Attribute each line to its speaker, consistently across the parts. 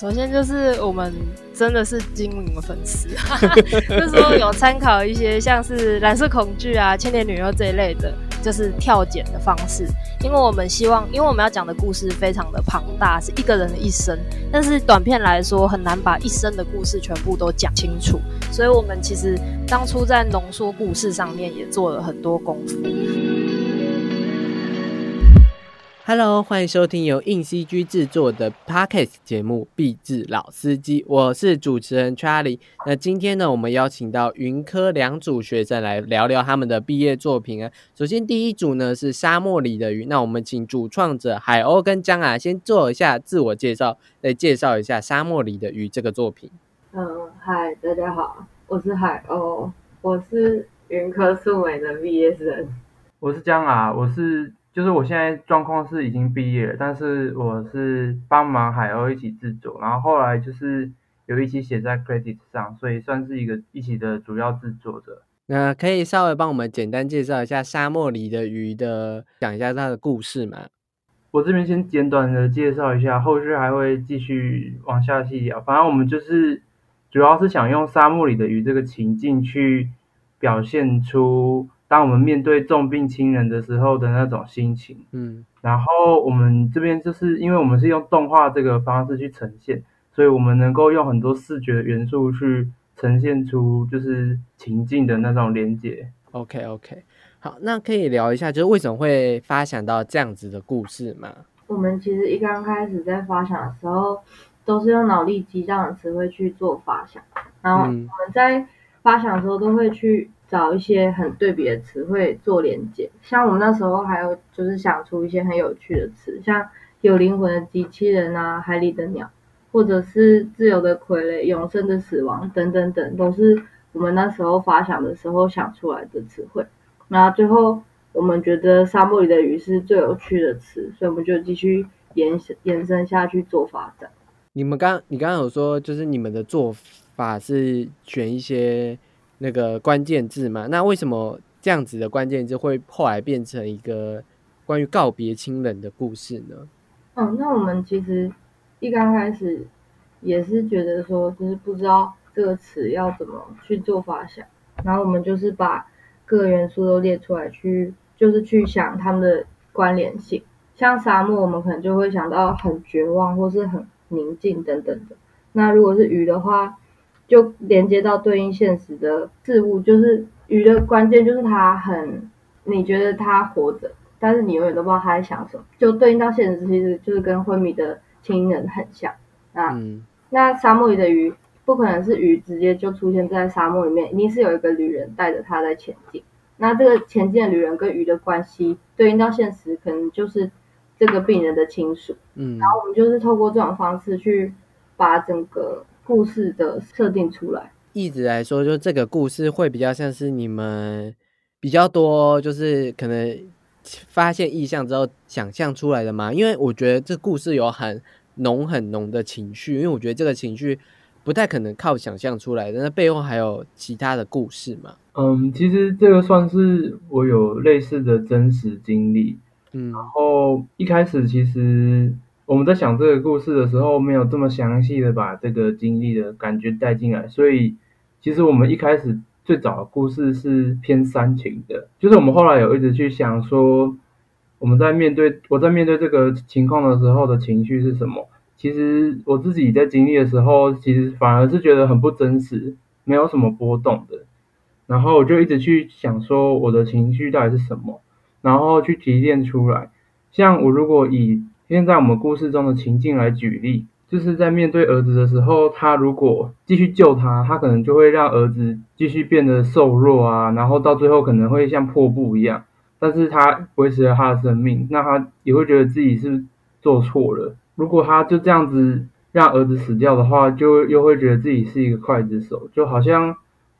Speaker 1: 首先就是我们真的是精明的粉丝，就是说有参考一些像是蓝色恐惧啊、千年女优这一类的，就是跳剪的方式。因为我们希望，因为我们要讲的故事非常的庞大，是一个人的一生，但是短片来说很难把一生的故事全部都讲清楚，所以我们其实当初在浓缩故事上面也做了很多功夫。
Speaker 2: Hello，欢迎收听由硬 CG 制作的 Podcast 节目《壁纸老司机》，我是主持人 Charlie。那今天呢，我们邀请到云科两组学生来聊聊他们的毕业作品啊。首先第一组呢是沙漠里的鱼，那我们请主创者海鸥跟江啊先做一下自我介绍，来介绍一下沙漠里的鱼这个作品。
Speaker 3: 嗯，嗨，大家好，我是海鸥，我是云科素美的毕业生。
Speaker 4: 我是江啊，我是。就是我现在状况是已经毕业了，但是我是帮忙海鸥一起制作，然后后来就是有一起写在 credit 上，所以算是一个一起的主要制作者。
Speaker 2: 那可以稍微帮我们简单介绍一下沙漠里的鱼的，讲一下它的故事吗？
Speaker 4: 我这边先简短的介绍一下，后续还会继续往下细聊。反正我们就是主要是想用沙漠里的鱼这个情境去表现出。当我们面对重病亲人的时候的那种心情，嗯，然后我们这边就是因为我们是用动画这个方式去呈现，所以我们能够用很多视觉元素去呈现出就是情境的那种连接。
Speaker 2: OK OK，好，那可以聊一下，就是为什么会发想到这样子的故事吗？
Speaker 3: 我们其实一刚开始在发想的时候，都是用脑力激荡的词汇去做发想，然后我们在发想的时候都会去。找一些很对比的词汇做连接，像我们那时候还有就是想出一些很有趣的词，像有灵魂的机器人啊，海里的鸟，或者是自由的傀儡、永生的死亡等等等，都是我们那时候发想的时候想出来的词汇。然后最后我们觉得沙漠里的鱼是最有趣的词，所以我们就继续延伸延伸下去做发展。
Speaker 2: 你们刚你刚刚有说，就是你们的做法是选一些。那个关键字嘛，那为什么这样子的关键字会后来变成一个关于告别亲人的故事呢？
Speaker 3: 嗯，那我们其实一刚开始也是觉得说，就是不知道这个词要怎么去做发想，然后我们就是把各个元素都列出来，去就是去想它们的关联性。像沙漠，我们可能就会想到很绝望或是很宁静等等的。那如果是鱼的话，就连接到对应现实的事物，就是鱼的关键就是它很，你觉得它活着，但是你永远都不知道它在想什么。就对应到现实，其实就是跟昏迷的亲人很像。那那沙漠里的鱼不可能是鱼直接就出现在沙漠里面，一定是有一个旅人带着它在前进。那这个前进的旅人跟鱼的关系对应到现实，可能就是这个病人的亲属。嗯，然后我们就是透过这种方式去把整个。故事的设定出来，
Speaker 2: 一直来说，就这个故事会比较像是你们比较多，就是可能发现意象之后想象出来的嘛。因为我觉得这故事有很浓很浓的情绪，因为我觉得这个情绪不太可能靠想象出来的，那背后还有其他的故事嘛。
Speaker 4: 嗯，其实这个算是我有类似的真实经历。嗯，然后一开始其实。我们在想这个故事的时候，没有这么详细的把这个经历的感觉带进来，所以其实我们一开始最早的故事是偏煽情的，就是我们后来有一直去想说，我们在面对我在面对这个情况的时候的情绪是什么。其实我自己在经历的时候，其实反而是觉得很不真实，没有什么波动的。然后我就一直去想说，我的情绪到底是什么，然后去提炼出来。像我如果以现在我们故事中的情境来举例，就是在面对儿子的时候，他如果继续救他，他可能就会让儿子继续变得瘦弱啊，然后到最后可能会像破布一样。但是他维持了他的生命，那他也会觉得自己是做错了。如果他就这样子让儿子死掉的话，就又会觉得自己是一个刽子手，就好像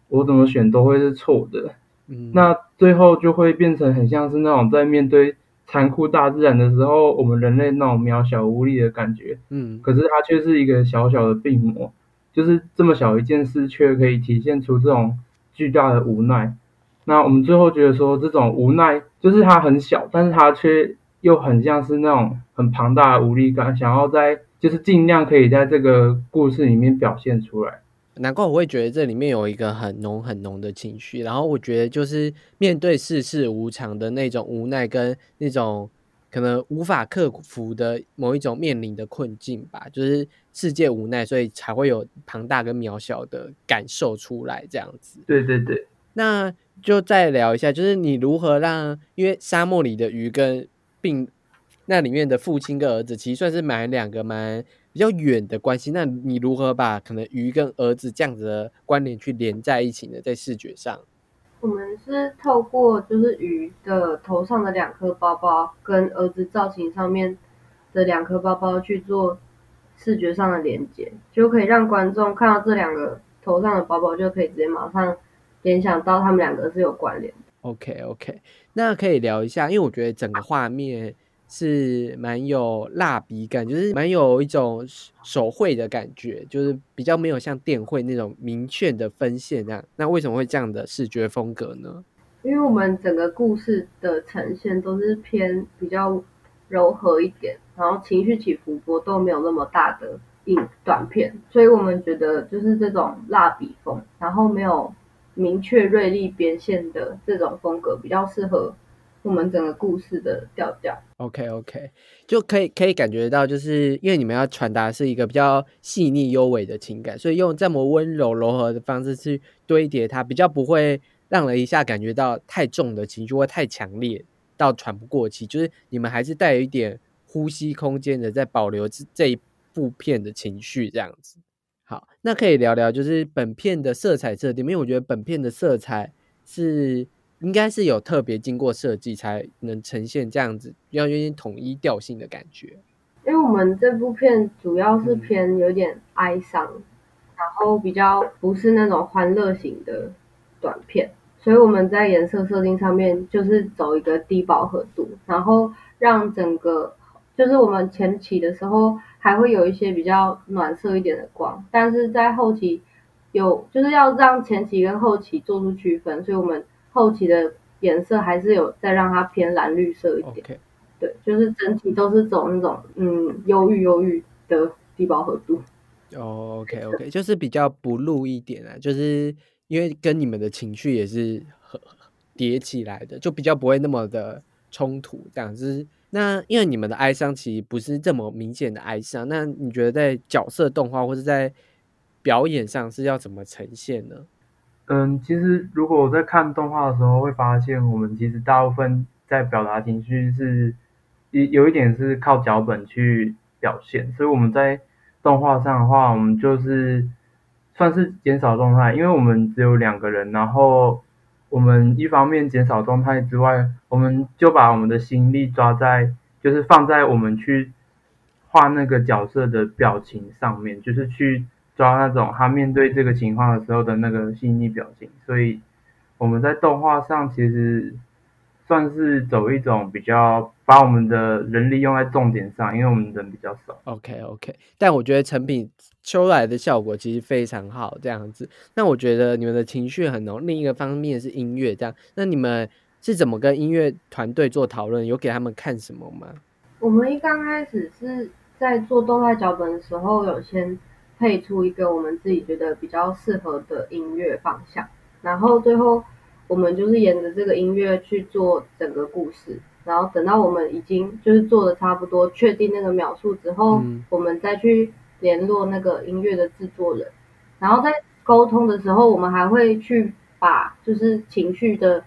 Speaker 4: 我怎么选都会是错的。嗯，那最后就会变成很像是那种在面对。残酷大自然的时候，我们人类那种渺小无力的感觉，嗯，可是它却是一个小小的病魔，就是这么小一件事，却可以体现出这种巨大的无奈。那我们最后觉得说，这种无奈就是它很小，但是它却又很像是那种很庞大的无力感，想要在就是尽量可以在这个故事里面表现出来。
Speaker 2: 难怪我会觉得这里面有一个很浓很浓的情绪，然后我觉得就是面对世事无常的那种无奈跟那种可能无法克服的某一种面临的困境吧，就是世界无奈，所以才会有庞大跟渺小的感受出来这样子。
Speaker 4: 对对对，
Speaker 2: 那就再聊一下，就是你如何让，因为沙漠里的鱼跟病那里面的父亲跟儿子，其实算是蛮两个蛮。比较远的关系，那你如何把可能鱼跟儿子这样子的关联去连在一起呢？在视觉上，
Speaker 3: 我们是透过就是鱼的头上的两颗包包跟儿子造型上面的两颗包包去做视觉上的连接，就可以让观众看到这两个头上的包包，就可以直接马上联想到他们两个是有关联的。
Speaker 2: OK OK，那可以聊一下，因为我觉得整个画面。是蛮有蜡笔感，就是蛮有一种手绘的感觉，就是比较没有像电绘那种明确的分线那样。那为什么会这样的视觉风格呢？
Speaker 3: 因为我们整个故事的呈现都是偏比较柔和一点，然后情绪起伏波动没有那么大的影短片，所以我们觉得就是这种蜡笔风，然后没有明确锐利边线的这种风格比较适合。我们整个故事的调调
Speaker 2: ，OK OK，就可以可以感觉到，就是因为你们要传达是一个比较细腻优美的情感，所以用这么温柔柔和的方式去堆叠它，比较不会让人一下感觉到太重的情绪或太强烈到喘不过气。就是你们还是带有一点呼吸空间的，在保留这这一部片的情绪这样子。好，那可以聊聊就是本片的色彩设定，因为我觉得本片的色彩是。应该是有特别经过设计才能呈现这样子，要有点统一调性的感觉。
Speaker 3: 因为我们这部片主要是偏有点哀伤，然后比较不是那种欢乐型的短片，所以我们在颜色设定上面就是走一个低饱和度，然后让整个就是我们前期的时候还会有一些比较暖色一点的光，但是在后期有就是要让前期跟后期做出区分，所以我们。后期的颜色还是有再让它偏蓝绿色一点，对，就是整体都是走那种嗯忧郁忧郁的低饱和度。
Speaker 2: 哦，OK OK，就是比较不露一点啊，就是因为跟你们的情绪也是和叠起来的，就比较不会那么的冲突这样子。那因为你们的哀伤其实不是这么明显的哀伤，那你觉得在角色动画或者在表演上是要怎么呈现呢？
Speaker 4: 嗯，其实如果我在看动画的时候，会发现我们其实大部分在表达情绪是有有一点是靠脚本去表现，所以我们在动画上的话，我们就是算是减少状态，因为我们只有两个人，然后我们一方面减少状态之外，我们就把我们的心力抓在就是放在我们去画那个角色的表情上面，就是去。抓那种他面对这个情况的时候的那个细腻表情，所以我们在动画上其实算是走一种比较把我们的人力用在重点上，因为我们人比较少。
Speaker 2: OK OK，但我觉得成品出来的效果其实非常好，这样子。那我觉得你们的情绪很浓，另一个方面是音乐，这样。那你们是怎么跟音乐团队做讨论？有给他们看什么吗？
Speaker 3: 我们一刚开始是在做动画脚本的时候，有先。配出一个我们自己觉得比较适合的音乐方向，然后最后我们就是沿着这个音乐去做整个故事，然后等到我们已经就是做的差不多，确定那个描述之后，我们再去联络那个音乐的制作人，然后在沟通的时候，我们还会去把就是情绪的，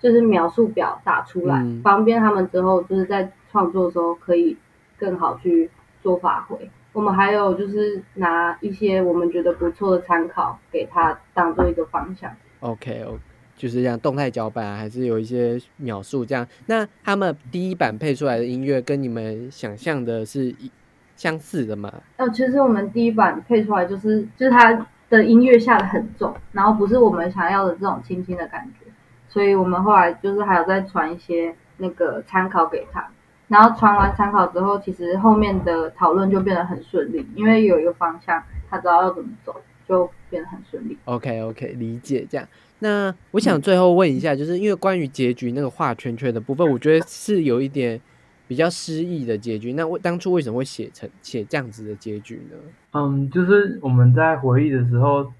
Speaker 3: 就是描述表打出来，方便他们之后就是在创作的时候可以更好去做发挥。我们还有就是拿一些我们觉得不错的参考，给他当做一个方向。
Speaker 2: OK，OK，就是这样，动态脚本还是有一些描述这样。那他们第一版配出来的音乐跟你们想象的是一相似的吗？
Speaker 3: 哦，其实我们第一版配出来就是就是它的音乐下的很重，然后不是我们想要的这种轻轻的感觉，所以我们后来就是还有再传一些那个参考给他。然后传完参考之后，其实后面的讨论就变得很顺利，因为有一个方向，他知道要怎么走，就变得很顺利。
Speaker 2: OK OK，理解这样。那我想最后问一下，就是因为关于结局那个画圈圈的部分，我觉得是有一点比较失意的结局。那为当初为什么会写成写这样子的结局呢？
Speaker 4: 嗯，就是我们在回忆的时候，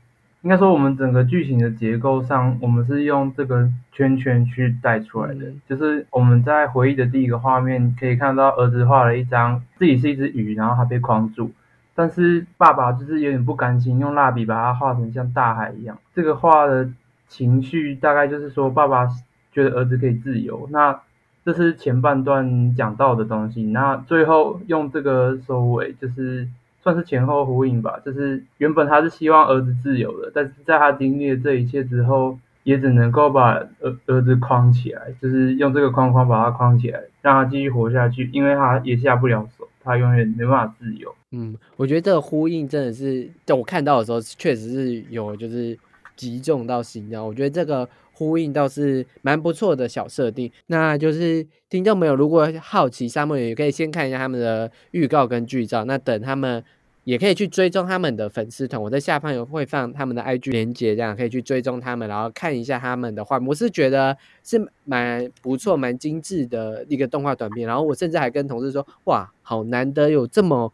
Speaker 4: 应该说我们整个剧情的结构上，我们是用这个圈圈去带出来的。就是我们在回忆的第一个画面，可以看到儿子画了一张自己是一只鱼，然后他被框住，但是爸爸就是有点不甘心，用蜡笔把它画成像大海一样。这个画的情绪大概就是说，爸爸觉得儿子可以自由。那这是前半段讲到的东西，那最后用这个收尾，就是算是前后呼应吧。就是原本他是希望儿子自由的，但是在他经历了这一切之后，也只能够把儿儿子框起来，就是用这个框框把他框起来，让他继续活下去，因为他也下不了手，他永远没办法自由。
Speaker 2: 嗯，我觉得这个呼应真的是，在我看到的时候确实是有就是击中到心的。我觉得这个。呼应倒是蛮不错的小设定，那就是听众朋友如果好奇沙漠也可以先看一下他们的预告跟剧照，那等他们也可以去追踪他们的粉丝团，我在下方有会放他们的 IG 连接，这样可以去追踪他们，然后看一下他们的画。我是觉得是蛮不错、蛮精致的一个动画短片，然后我甚至还跟同事说，哇，好难得有这么，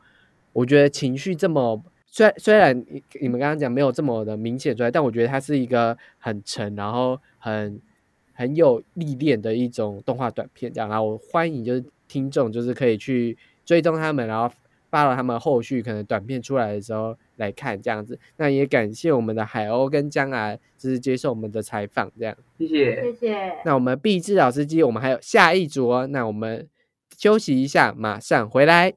Speaker 2: 我觉得情绪这么。虽虽然你你们刚刚讲没有这么的明显出来，但我觉得它是一个很沉，然后很很有历练的一种动画短片，这样。然后我欢迎就是听众就是可以去追踪他们，然后发了他们后续可能短片出来的时候来看这样子。那也感谢我们的海鸥跟江来就是接受我们的采访，这样。
Speaker 4: 谢谢
Speaker 3: 谢谢。
Speaker 2: 那我们毕志老司机，我们还有下一组哦。那我们休息一下，马上回来。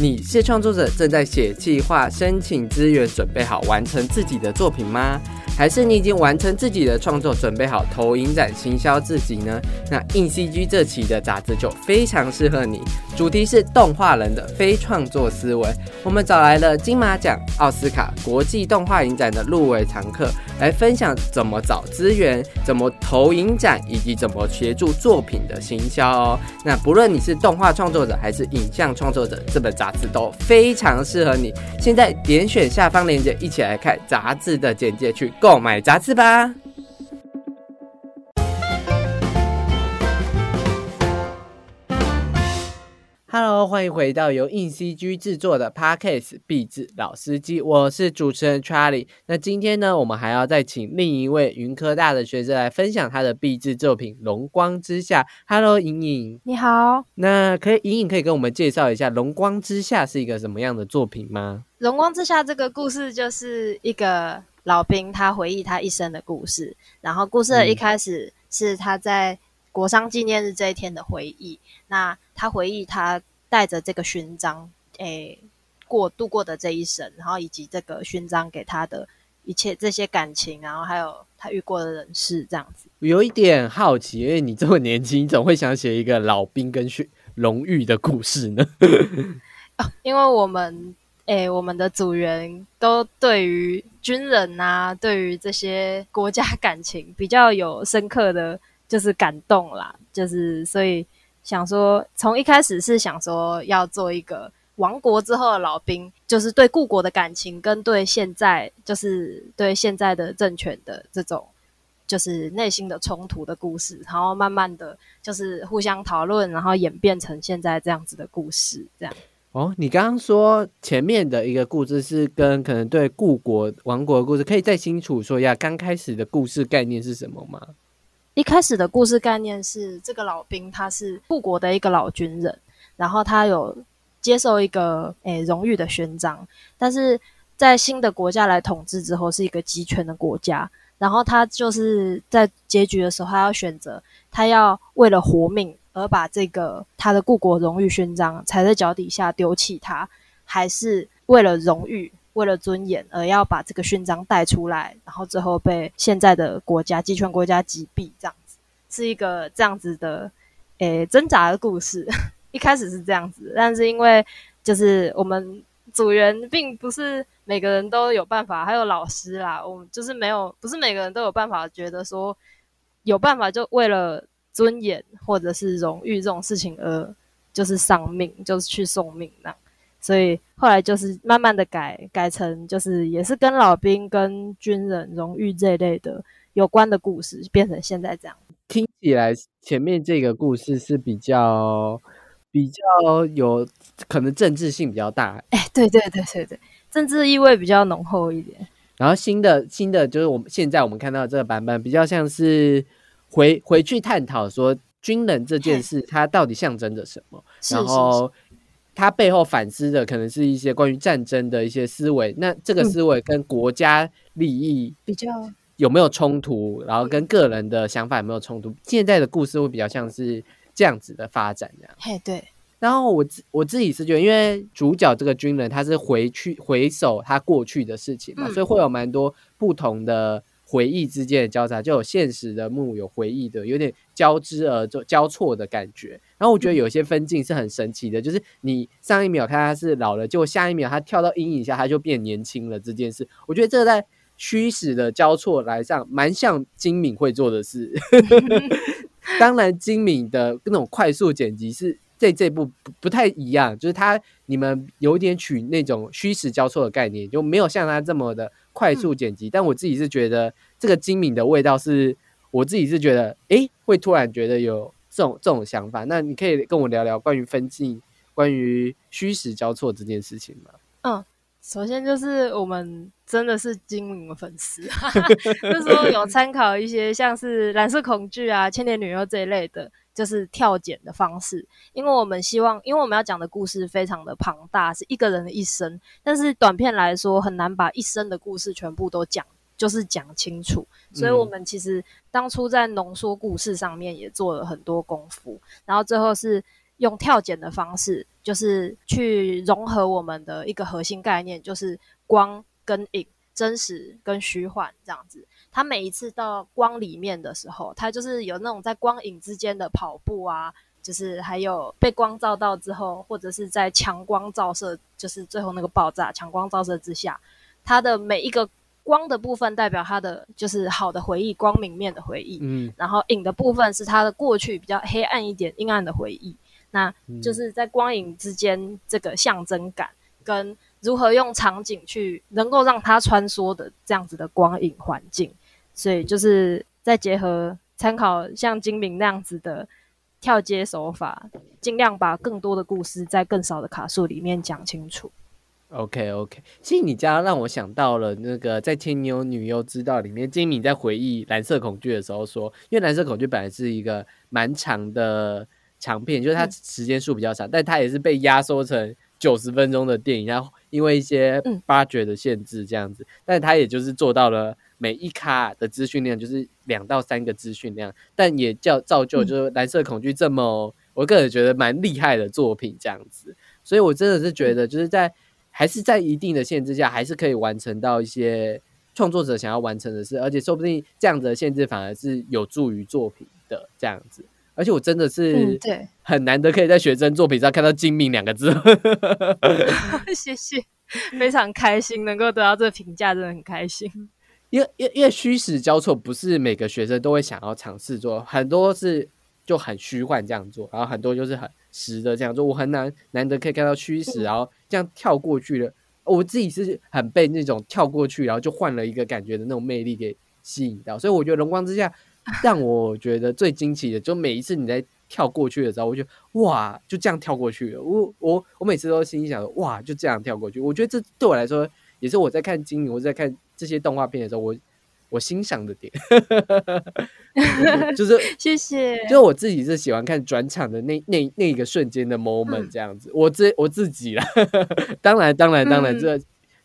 Speaker 2: 你是创作者，正在写计划、申请资源，准备好完成自己的作品吗？还是你已经完成自己的创作，准备好投影展行销自己呢？那硬 CG 这期的杂志就非常适合你，主题是动画人的非创作思维。我们找来了金马奖、奥斯卡、国际动画影展的入围常客，来分享怎么找资源、怎么投影展，以及怎么协助作品的行销哦。那不论你是动画创作者还是影像创作者，这本杂志都非常适合你。现在点选下方链接，一起来看杂志的简介去。购买杂志吧。Hello，欢迎回到由硬 CG 制作的 Podcast 壁纸老司机，我是主持人 Charlie。那今天呢，我们还要再请另一位云科大的学生来分享他的壁纸作品《龙光之下》。Hello，莹莹，
Speaker 1: 你好。
Speaker 2: 那可以，莹莹可以跟我们介绍一下《龙光之下》是一个什么样的作品吗？
Speaker 1: 《龙光之下》这个故事就是一个。老兵他回忆他一生的故事，然后故事的一开始是他在国殇纪念日这一天的回忆。那他回忆他带着这个勋章，诶，过度过的这一生，然后以及这个勋章给他的一切这些感情，然后还有他遇过的人事，这样子。
Speaker 2: 有一点好奇，因为你这么年轻，怎么会想写一个老兵跟勋荣誉的故事呢？
Speaker 1: 因为我们。哎，我们的组员都对于军人呐，对于这些国家感情比较有深刻的就是感动啦，就是所以想说，从一开始是想说要做一个亡国之后的老兵，就是对故国的感情跟对现在就是对现在的政权的这种就是内心的冲突的故事，然后慢慢的就是互相讨论，然后演变成现在这样子的故事，这样。
Speaker 2: 哦，你刚刚说前面的一个故事是跟可能对故国王国的故事，可以再清楚说一下刚开始的故事概念是什么吗？
Speaker 1: 一开始的故事概念是这个老兵他是故国的一个老军人，然后他有接受一个诶荣誉的勋章，但是在新的国家来统治之后是一个集权的国家，然后他就是在结局的时候他要选择，他要为了活命。而把这个他的故国荣誉勋章踩在脚底下丢弃他，还是为了荣誉、为了尊严而要把这个勋章带出来，然后最后被现在的国家集权国家击毙，这样子是一个这样子的诶挣扎的故事。一开始是这样子，但是因为就是我们组员并不是每个人都有办法，还有老师啦，我们就是没有，不是每个人都有办法，觉得说有办法就为了。尊严或者是荣誉这种事情，而就是丧命，就是去送命那，所以后来就是慢慢的改改成，就是也是跟老兵、跟军人荣誉这一类的有关的故事，变成现在这样。
Speaker 2: 听起来前面这个故事是比较比较有可能政治性比较大。
Speaker 1: 哎，对对对对对，政治意味比较浓厚一点。
Speaker 2: 然后新的新的就是我们现在我们看到这个版本比较像是回回去探讨说军人这件事它到底象征着什么，然后它背后反思的可能是一些关于战争的一些思维。那这个思维跟国家利益
Speaker 1: 比较
Speaker 2: 有没有冲突？然后跟个人的想法有没有冲突？现在的故事会比较像是这样子的发展，这样。
Speaker 1: 嘿，对。
Speaker 2: 然后我自我自己是觉得，因为主角这个军人他是回去回首他过去的事情嘛，所以会有蛮多不同的回忆之间的交叉，就有现实的幕，有回忆的，有点交织而就交错的感觉。然后我觉得有些分镜是很神奇的，就是你上一秒看他是老了，结果下一秒他跳到阴影下他就变年轻了这件事，我觉得这个在虚实的交错来上，蛮像金敏会做的事。当然，金敏的那种快速剪辑是。这这部不不太一样，就是他你们有点取那种虚实交错的概念，就没有像他这么的快速剪辑。但我自己是觉得这个精明的味道是，我自己是觉得，哎，会突然觉得有这种这种想法。那你可以跟我聊聊关于分镜、关于虚实交错这件事情吗？
Speaker 1: 嗯，首先就是我们真的是精明的粉丝，就是说有参考一些像是蓝色恐惧啊、千年女优这一类的。就是跳剪的方式，因为我们希望，因为我们要讲的故事非常的庞大，是一个人的一生，但是短片来说很难把一生的故事全部都讲，就是讲清楚，所以我们其实当初在浓缩故事上面也做了很多功夫，然后最后是用跳剪的方式，就是去融合我们的一个核心概念，就是光跟影，真实跟虚幻这样子。他每一次到光里面的时候，他就是有那种在光影之间的跑步啊，就是还有被光照到之后，或者是在强光照射，就是最后那个爆炸，强光照射之下，他的每一个光的部分代表他的就是好的回忆，光明面的回忆，嗯，然后影的部分是他的过去比较黑暗一点、阴暗的回忆，那就是在光影之间这个象征感跟如何用场景去能够让它穿梭的这样子的光影环境。所以就是再结合参考像金明那样子的跳接手法，尽量把更多的故事在更少的卡数里面讲清楚。
Speaker 2: OK OK，其实你这样让我想到了那个在《天牛女优之道》里面，金敏在回忆《蓝色恐惧》的时候说，因为《蓝色恐惧》本来是一个蛮长的长片，就是它时间数比较长，但它也是被压缩成九十分钟的电影，然后因为一些八掘的限制这样子，但它也就是做到了。每一卡的资讯量就是两到三个资讯量，但也叫造就就是蓝色恐惧这么，我个人觉得蛮厉害的作品这样子，所以我真的是觉得就是在还是在一定的限制下，还是可以完成到一些创作者想要完成的事，而且说不定这样子的限制反而是有助于作品的这样子，而且我真的是
Speaker 1: 对。
Speaker 2: 很难得可以在学生作品上看到“精明”两个字，
Speaker 1: 谢谢，非常开心能够得到这个评价，真的很开心。
Speaker 2: 因为因因为虚实交错，不是每个学生都会想要尝试做，很多是就很虚幻这样做，然后很多就是很实的这样做。我很难难得可以看到虚实，然后这样跳过去的，我自己是很被那种跳过去，然后就换了一个感觉的那种魅力给吸引到。所以我觉得《荣光之下 》让我觉得最惊奇的，就每一次你在跳过去的时候，我就哇，就这样跳过去了。我我我每次都心想哇，就这样跳过去。我觉得这对我来说，也是我在看金鱼，我在看。这些动画片的时候，我我欣赏的点 就是
Speaker 1: 谢谢，
Speaker 2: 就是我自己是喜欢看转场的那那那个瞬间的 moment 这样子。我自我自己啦，当然当然当然，这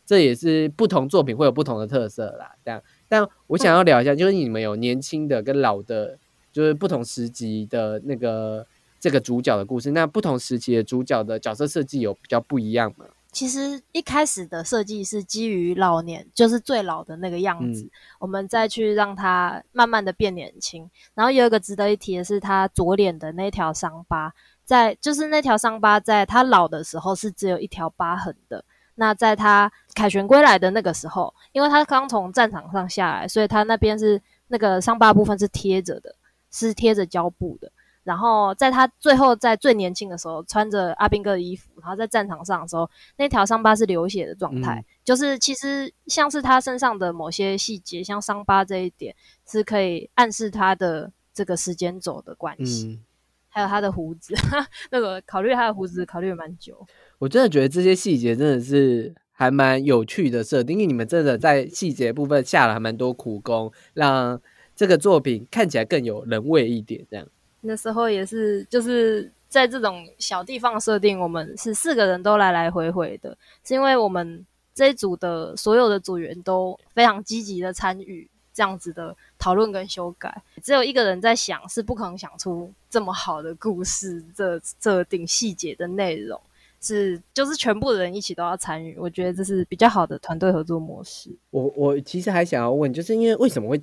Speaker 2: 这也是不同作品会有不同的特色啦。这样，但我想要聊一下，就是你们有年轻的跟老的，就是不同时期的那个这个主角的故事。那不同时期的主角的角色设计有比较不一样吗？
Speaker 1: 其实一开始的设计是基于老年，就是最老的那个样子，我们再去让它慢慢的变年轻。然后有一个值得一提的是，他左脸的那条伤疤，在就是那条伤疤在他老的时候是只有一条疤痕的。那在他凯旋归来的那个时候，因为他刚从战场上下来，所以他那边是那个伤疤部分是贴着的，是贴着胶布的。然后在他最后在最年轻的时候，穿着阿兵哥的衣服，然后在战场上的时候，那条伤疤是流血的状态，就是其实像是他身上的某些细节，像伤疤这一点，是可以暗示他的这个时间轴的关系。还有他的胡子，那个考虑他的胡子考虑了蛮久。
Speaker 2: 我真的觉得这些细节真的是还蛮有趣的设定，因为你们真的在细节部分下了还蛮多苦功，让这个作品看起来更有人味一点。这样
Speaker 1: 那时候也是就是在这种小地方设定，我们是四个人都来来回回的，是因为我们这一组的所有的组员都非常积极的参与。这样子的讨论跟修改，只有一个人在想，是不可能想出这么好的故事。这设定细节的内容是，就是全部人一起都要参与。我觉得这是比较好的团队合作模式。
Speaker 2: 我我其实还想要问，就是因为为什么会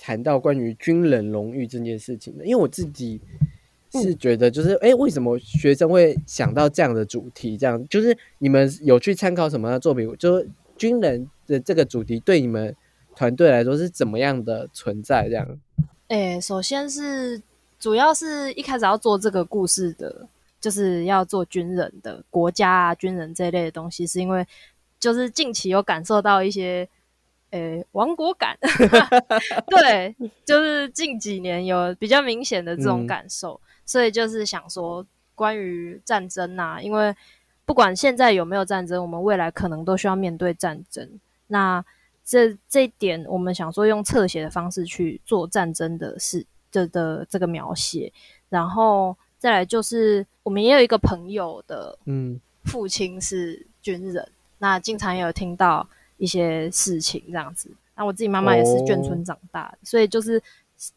Speaker 2: 谈到关于军人荣誉这件事情呢？因为我自己是觉得，就是哎，为什么学生会想到这样的主题？这样就是你们有去参考什么样的作品？就是军人的这个主题对你们。团队来说是怎么样的存在？这样，
Speaker 1: 诶，首先是主要是一开始要做这个故事的，就是要做军人的国家啊，军人这一类的东西，是因为就是近期有感受到一些诶亡国感，对，就是近几年有比较明显的这种感受，所以就是想说关于战争啊，因为不管现在有没有战争，我们未来可能都需要面对战争，那。这这一点，我们想说用侧写的方式去做战争的事这的这个描写，然后再来就是我们也有一个朋友的，嗯，父亲是军人，那经常也有听到一些事情这样子。那我自己妈妈也是眷村长大的，所以就是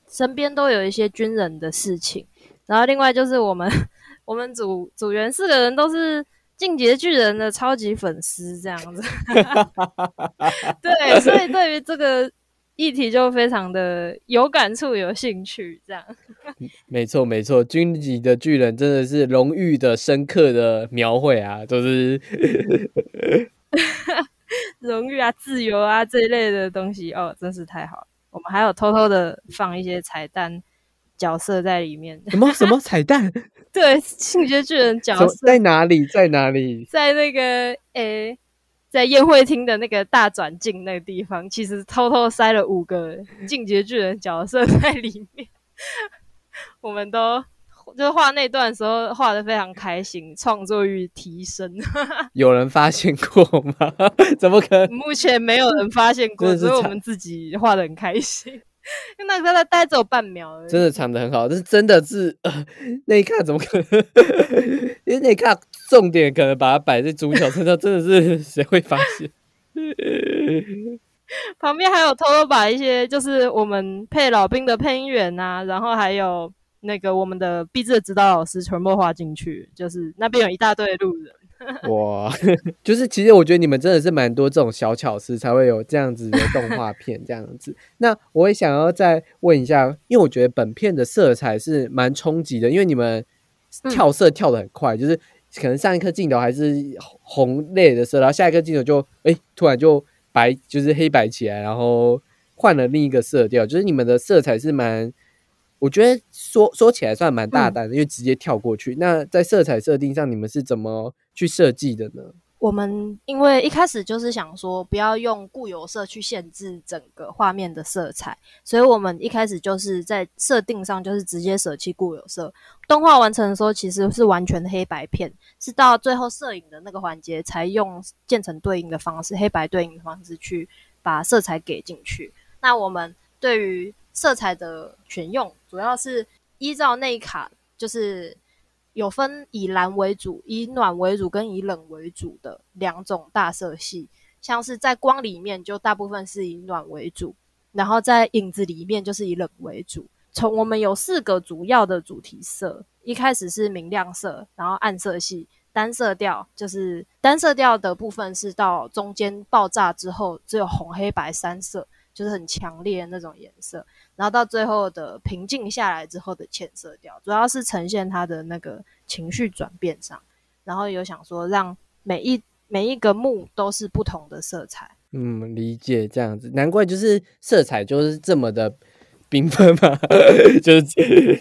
Speaker 1: 身边都有一些军人的事情。然后另外就是我们 我们组组员四个人都是。进阶巨人的超级粉丝这样子，对，所以对于这个议题就非常的有感触、有兴趣。这样，
Speaker 2: 没错没错，军级的巨人真的是荣誉的、深刻的描绘啊，都是
Speaker 1: 荣誉啊、自由啊这一类的东西哦，真是太好了。我们还有偷偷的放一些彩蛋。角色在里面，
Speaker 2: 什么什么彩蛋？
Speaker 1: 对，进阶巨人角色
Speaker 2: 在哪里？在哪里？
Speaker 1: 在那个诶，在宴会厅的那个大转镜那个地方，其实偷偷塞了五个进阶巨人角色在里面。我们都就是画那段的时候画的非常开心，创作欲提升。
Speaker 2: 有人发现过吗？怎么可能？
Speaker 1: 目前没有人发现过，所以我们自己画的很开心。那个在待只有半秒，
Speaker 2: 真的藏的很好，但是真的是那一看怎么可能？因为那一看重点可能把它摆在主角身上，真的是谁会发现？
Speaker 1: 旁边还有偷偷把一些就是我们配老兵的配音员啊，然后还有那个我们的毕制的指导老师全部画进去，就是那边有一大堆路人。
Speaker 2: 哇，就是其实我觉得你们真的是蛮多这种小巧思，才会有这样子的动画 片这样子。那我也想要再问一下，因为我觉得本片的色彩是蛮冲击的，因为你们跳色跳的很快，就是可能上一颗镜头还是红类的色，然后下一颗镜头就哎突然就白，就是黑白起来，然后换了另一个色调，就是你们的色彩是蛮。我觉得说说起来算蛮大胆的，因为直接跳过去。那在色彩设定上，你们是怎么去设计的呢？
Speaker 1: 我们因为一开始就是想说，不要用固有色去限制整个画面的色彩，所以我们一开始就是在设定上就是直接舍弃固有色。动画完成的时候，其实是完全黑白片，是到最后摄影的那个环节才用渐层对应的方式，黑白对应的方式去把色彩给进去。那我们对于色彩的选用主要是依照那一卡，就是有分以蓝为主、以暖为主跟以冷为主的两种大色系。像是在光里面，就大部分是以暖为主；然后在影子里面，就是以冷为主。从我们有四个主要的主题色，一开始是明亮色，然后暗色系、单色调，就是单色调的部分是到中间爆炸之后，只有红、黑、白三色，就是很强烈的那种颜色。然后到最后的平静下来之后的浅色调，主要是呈现他的那个情绪转变上。然后有想说，让每一每一个幕都是不同的色彩。
Speaker 2: 嗯，理解这样子，难怪就是色彩就是这么的缤纷嘛，就是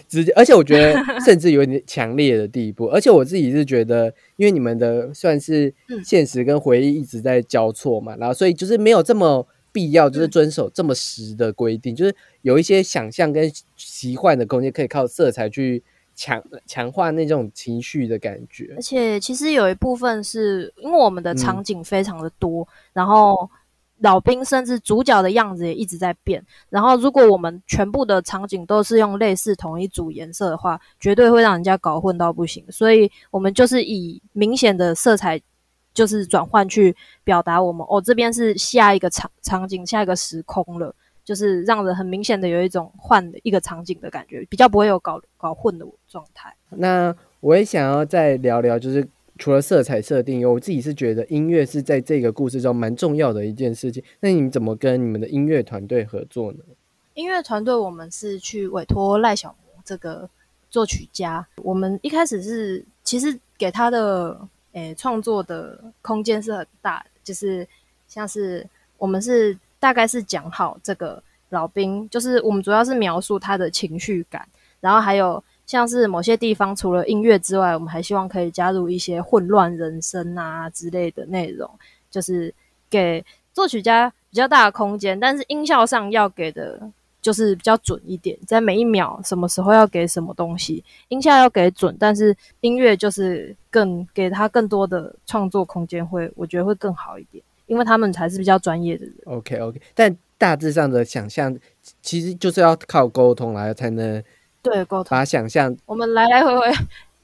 Speaker 2: 直接，而且我觉得 甚至有点强烈的地步。而且我自己是觉得，因为你们的算是现实跟回忆一直在交错嘛，然后所以就是没有这么必要，就是遵守这么实的规定，就是有一些想象跟奇幻的空间，可以靠色彩去强强化那种情绪的感觉。
Speaker 1: 而且其实有一部分是因为我们的场景非常的多，然后。老兵甚至主角的样子也一直在变，然后如果我们全部的场景都是用类似同一组颜色的话，绝对会让人家搞混到不行。所以我们就是以明显的色彩，就是转换去表达我们哦，这边是下一个场场景，下一个时空了，就是让人很明显的有一种换一个场景的感觉，比较不会有搞搞混的状态。
Speaker 2: 那我也想要再聊聊，就是。除了色彩设定，我自己是觉得音乐是在这个故事中蛮重要的一件事情。那你们怎么跟你们的音乐团队合作呢？
Speaker 1: 音乐团队我们是去委托赖小魔这个作曲家。我们一开始是其实给他的诶创作的空间是很大的，就是像是我们是大概是讲好这个老兵，就是我们主要是描述他的情绪感，然后还有。像是某些地方除了音乐之外，我们还希望可以加入一些混乱人生啊之类的内容，就是给作曲家比较大的空间。但是音效上要给的就是比较准一点，在每一秒什么时候要给什么东西，音效要给准，但是音乐就是更给他更多的创作空间，会我觉得会更好一点，因为他们才是比较专业的人。
Speaker 2: OK OK，但大致上的想象其实就是要靠沟通来才能。
Speaker 1: 对，沟通
Speaker 2: 把想象，
Speaker 1: 我们来来回回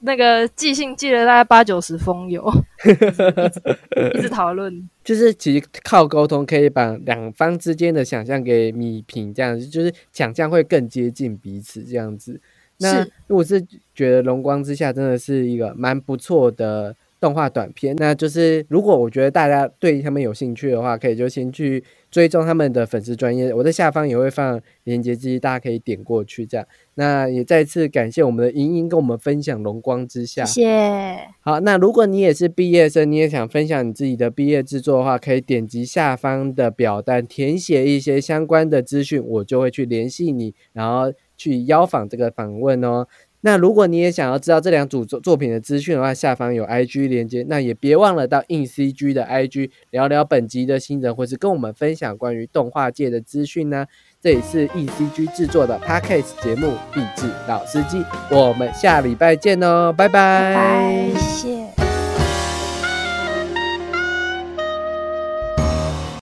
Speaker 1: 那个寄信寄了大概八九十封有，一直讨论，
Speaker 2: 就是其实靠沟通可以把两方之间的想象给米平，这样子就是想象会更接近彼此这样子。那我是觉得《龙光之下》真的是一个蛮不错的。动画短片，那就是如果我觉得大家对他们有兴趣的话，可以就先去追踪他们的粉丝专业，我在下方也会放连接，之一大家可以点过去。这样，那也再次感谢我们的莹莹跟我们分享《荣光之下》，
Speaker 1: 谢谢。
Speaker 2: 好，那如果你也是毕业生，你也想分享你自己的毕业制作的话，可以点击下方的表单，填写一些相关的资讯，我就会去联系你，然后去邀访这个访问哦。那如果你也想要知道这两组作作品的资讯的话，下方有 IG 连接，那也别忘了到硬 CG 的 IG 聊聊本集的新人，或是跟我们分享关于动画界的资讯呢。这里是硬 CG 制作的 Podcast 节目《励志老司机》，我们下礼拜见哦，拜拜，
Speaker 1: 拜谢。